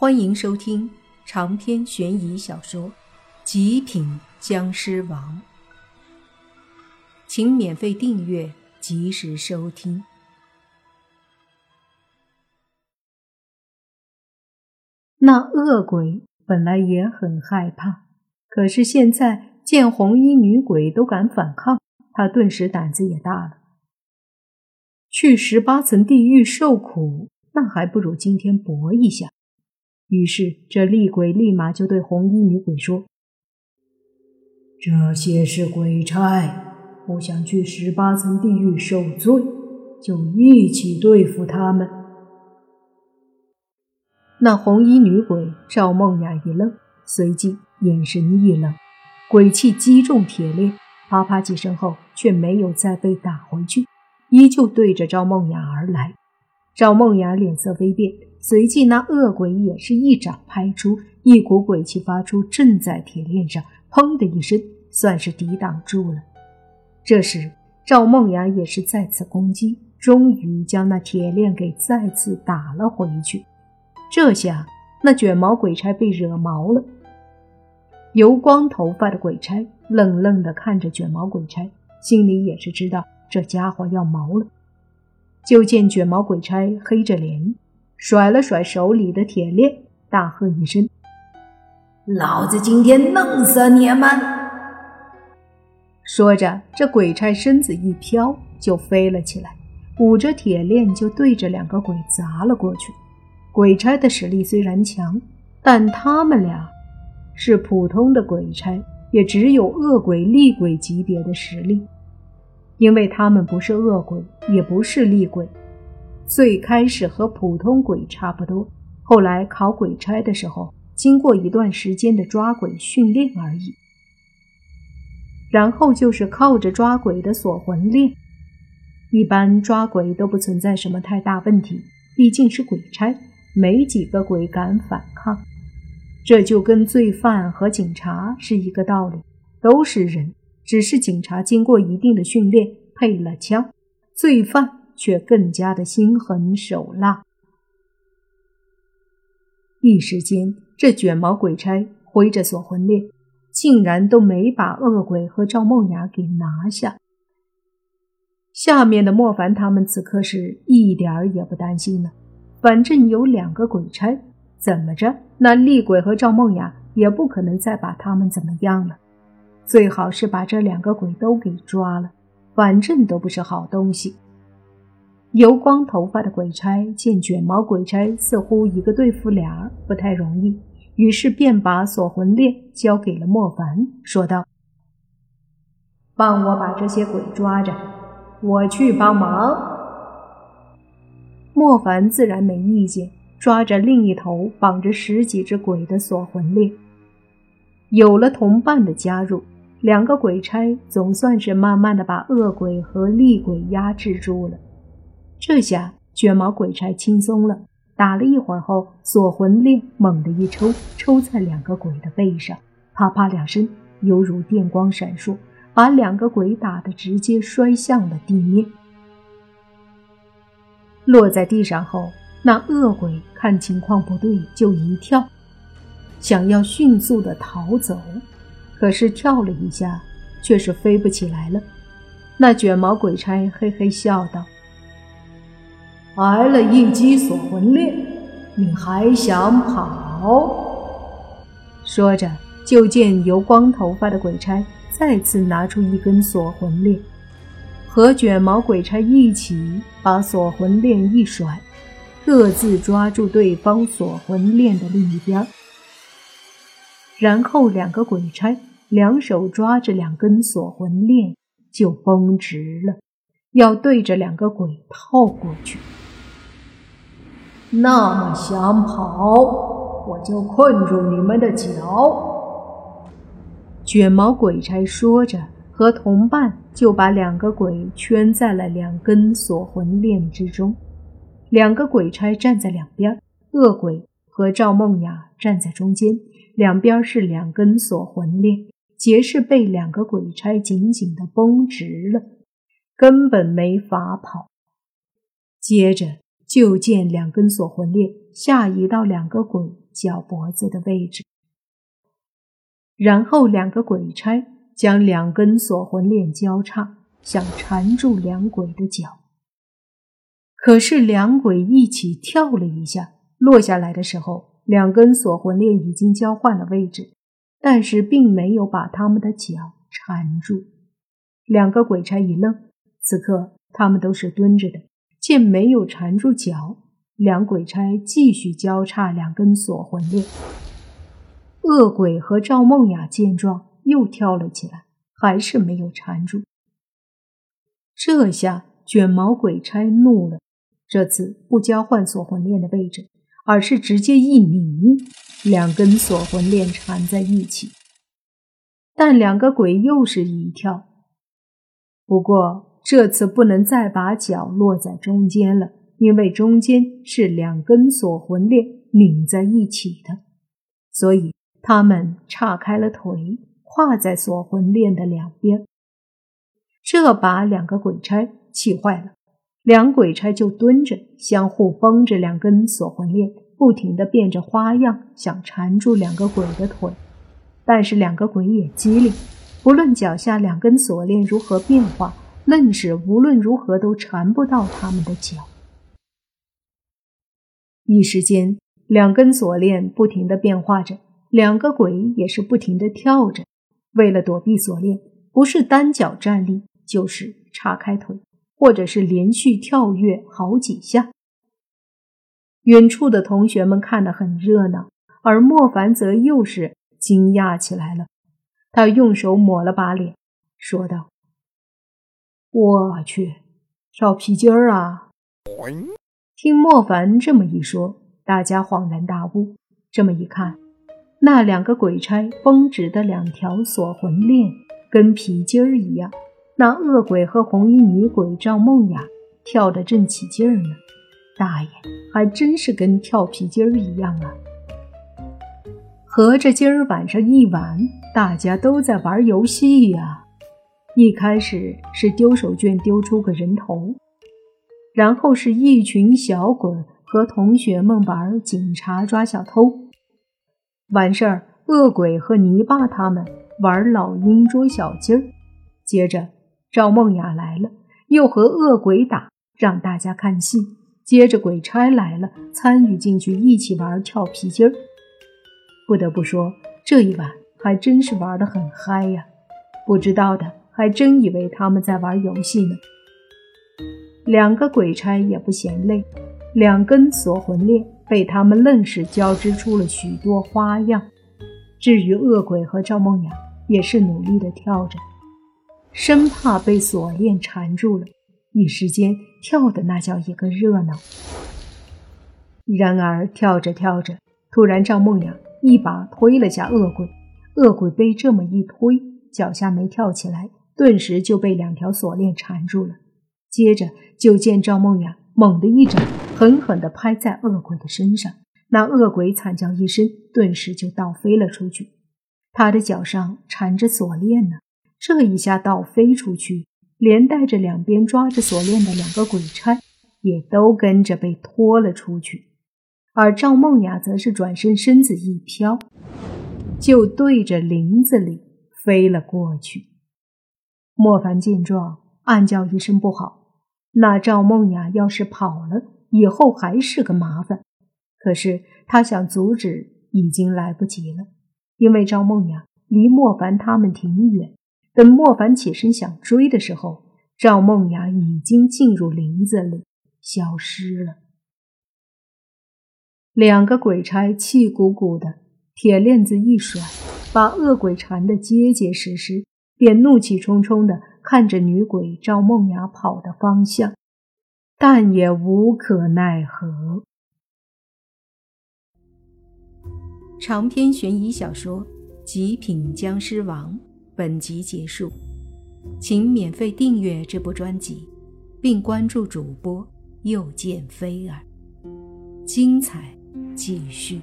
欢迎收听长篇悬疑小说《极品僵尸王》，请免费订阅，及时收听。那恶鬼本来也很害怕，可是现在见红衣女鬼都敢反抗，他顿时胆子也大了。去十八层地狱受苦，那还不如今天搏一下。于是，这厉鬼立马就对红衣女鬼说：“这些是鬼差，不想去十八层地狱受罪，就一起对付他们。”那红衣女鬼赵梦雅一愣，随即眼神一冷，鬼气击中铁链，啪啪几声后，却没有再被打回去，依旧对着赵梦雅而来。赵梦雅脸色微变。随即，那恶鬼也是一掌拍出，一股鬼气发出，震在铁链上，砰的一声，算是抵挡住了。这时，赵梦雅也是再次攻击，终于将那铁链给再次打了回去。这下，那卷毛鬼差被惹毛了。油光头发的鬼差愣愣地看着卷毛鬼差，心里也是知道这家伙要毛了。就见卷毛鬼差黑着脸。甩了甩手里的铁链，大喝一声：“老子今天弄死你们！”说着，这鬼差身子一飘，就飞了起来，捂着铁链就对着两个鬼砸了过去。鬼差的实力虽然强，但他们俩是普通的鬼差，也只有恶鬼、厉鬼级别的实力，因为他们不是恶鬼，也不是厉鬼。最开始和普通鬼差不多，后来考鬼差的时候，经过一段时间的抓鬼训练而已。然后就是靠着抓鬼的锁魂链，一般抓鬼都不存在什么太大问题，毕竟是鬼差，没几个鬼敢反抗。这就跟罪犯和警察是一个道理，都是人，只是警察经过一定的训练，配了枪，罪犯。却更加的心狠手辣。一时间，这卷毛鬼差挥着锁魂链，竟然都没把恶鬼和赵梦雅给拿下。下面的莫凡他们此刻是一点儿也不担心了，反正有两个鬼差，怎么着，那厉鬼和赵梦雅也不可能再把他们怎么样了。最好是把这两个鬼都给抓了，反正都不是好东西。油光头发的鬼差见卷毛鬼差似乎一个对付俩不太容易，于是便把锁魂链交给了莫凡，说道：“帮我把这些鬼抓着，我去帮忙。”莫凡自然没意见，抓着另一头绑着十几只鬼的锁魂链。有了同伴的加入，两个鬼差总算是慢慢的把恶鬼和厉鬼压制住了。这下卷毛鬼差轻松了，打了一会儿后，锁魂链猛地一抽，抽在两个鬼的背上，啪啪两声，犹如电光闪烁，把两个鬼打得直接摔向了地面。落在地上后，那恶鬼看情况不对，就一跳，想要迅速的逃走，可是跳了一下，却是飞不起来了。那卷毛鬼差嘿嘿笑道。挨了一击锁魂链，你还想跑？说着，就见油光头发的鬼差再次拿出一根锁魂链，和卷毛鬼差一起把锁魂链一甩，各自抓住对方锁魂链的另一边。然后两个鬼差两手抓着两根锁魂链就绷直了，要对着两个鬼套过去。那么想跑，我就困住你们的脚。卷毛鬼差说着，和同伴就把两个鬼圈在了两根锁魂链之中。两个鬼差站在两边，恶鬼和赵梦雅站在中间，两边是两根锁魂链，皆是被两个鬼差紧紧的绷直了，根本没法跑。接着。就见两根锁魂链下移到两个鬼脚脖子的位置，然后两个鬼差将两根锁魂链交叉，想缠住两鬼的脚。可是两鬼一起跳了一下，落下来的时候，两根锁魂链已经交换了位置，但是并没有把他们的脚缠住。两个鬼差一愣，此刻他们都是蹲着的。见没有缠住脚，两鬼差继续交叉两根锁魂链。恶鬼和赵梦雅见状，又跳了起来，还是没有缠住。这下卷毛鬼差怒了，这次不交换锁魂链的位置，而是直接一拧，两根锁魂链缠在一起。但两个鬼又是一跳，不过。这次不能再把脚落在中间了，因为中间是两根锁魂链拧在一起的，所以他们岔开了腿，跨在锁魂链的两边。这把两个鬼差气坏了，两鬼差就蹲着，相互绷着两根锁魂链，不停地变着花样想缠住两个鬼的腿。但是两个鬼也机灵，不论脚下两根锁链如何变化。愣是无论如何都缠不到他们的脚。一时间，两根锁链不停的变化着，两个鬼也是不停的跳着。为了躲避锁链，不是单脚站立，就是叉开腿，或者是连续跳跃好几下。远处的同学们看得很热闹，而莫凡则又是惊讶起来了。他用手抹了把脸，说道。我去，跳皮筋儿啊！听莫凡这么一说，大家恍然大悟。这么一看，那两个鬼差绷直的两条锁魂链跟皮筋儿一样。那恶鬼和红衣女鬼赵梦雅跳得正起劲儿呢。大爷，还真是跟跳皮筋儿一样啊！合着今儿晚上一晚，大家都在玩游戏呀！一开始是丢手绢丢出个人头，然后是一群小鬼和同学们玩警察抓小偷，完事儿恶鬼和泥巴他们玩老鹰捉小鸡儿，接着赵梦雅来了，又和恶鬼打，让大家看戏，接着鬼差来了，参与进去一起玩跳皮筋儿。不得不说，这一晚还真是玩得很嗨呀！不知道的。还真以为他们在玩游戏呢。两个鬼差也不嫌累，两根锁魂链被他们愣是交织出了许多花样。至于恶鬼和赵梦雅，也是努力的跳着，生怕被锁链缠住了。一时间跳的那叫一个热闹。然而跳着跳着，突然赵梦雅一把推了下恶鬼，恶鬼被这么一推，脚下没跳起来。顿时就被两条锁链缠住了，接着就见赵梦雅猛地一掌，狠狠地拍在恶鬼的身上，那恶鬼惨叫一声，顿时就倒飞了出去。他的脚上缠着锁链呢，这一下倒飞出去，连带着两边抓着锁链的两个鬼差也都跟着被拖了出去。而赵梦雅则是转身，身子一飘，就对着林子里飞了过去。莫凡见状，暗叫一声不好。那赵梦雅要是跑了，以后还是个麻烦。可是他想阻止，已经来不及了，因为赵梦雅离莫凡他们挺远。等莫凡起身想追的时候，赵梦雅已经进入林子里，消失了。两个鬼差气鼓鼓的，铁链子一甩，把恶鬼缠得结结实实。便怒气冲冲地看着女鬼赵梦雅跑的方向，但也无可奈何。长篇悬疑小说《极品僵尸王》本集结束，请免费订阅这部专辑，并关注主播又见菲儿，精彩继续。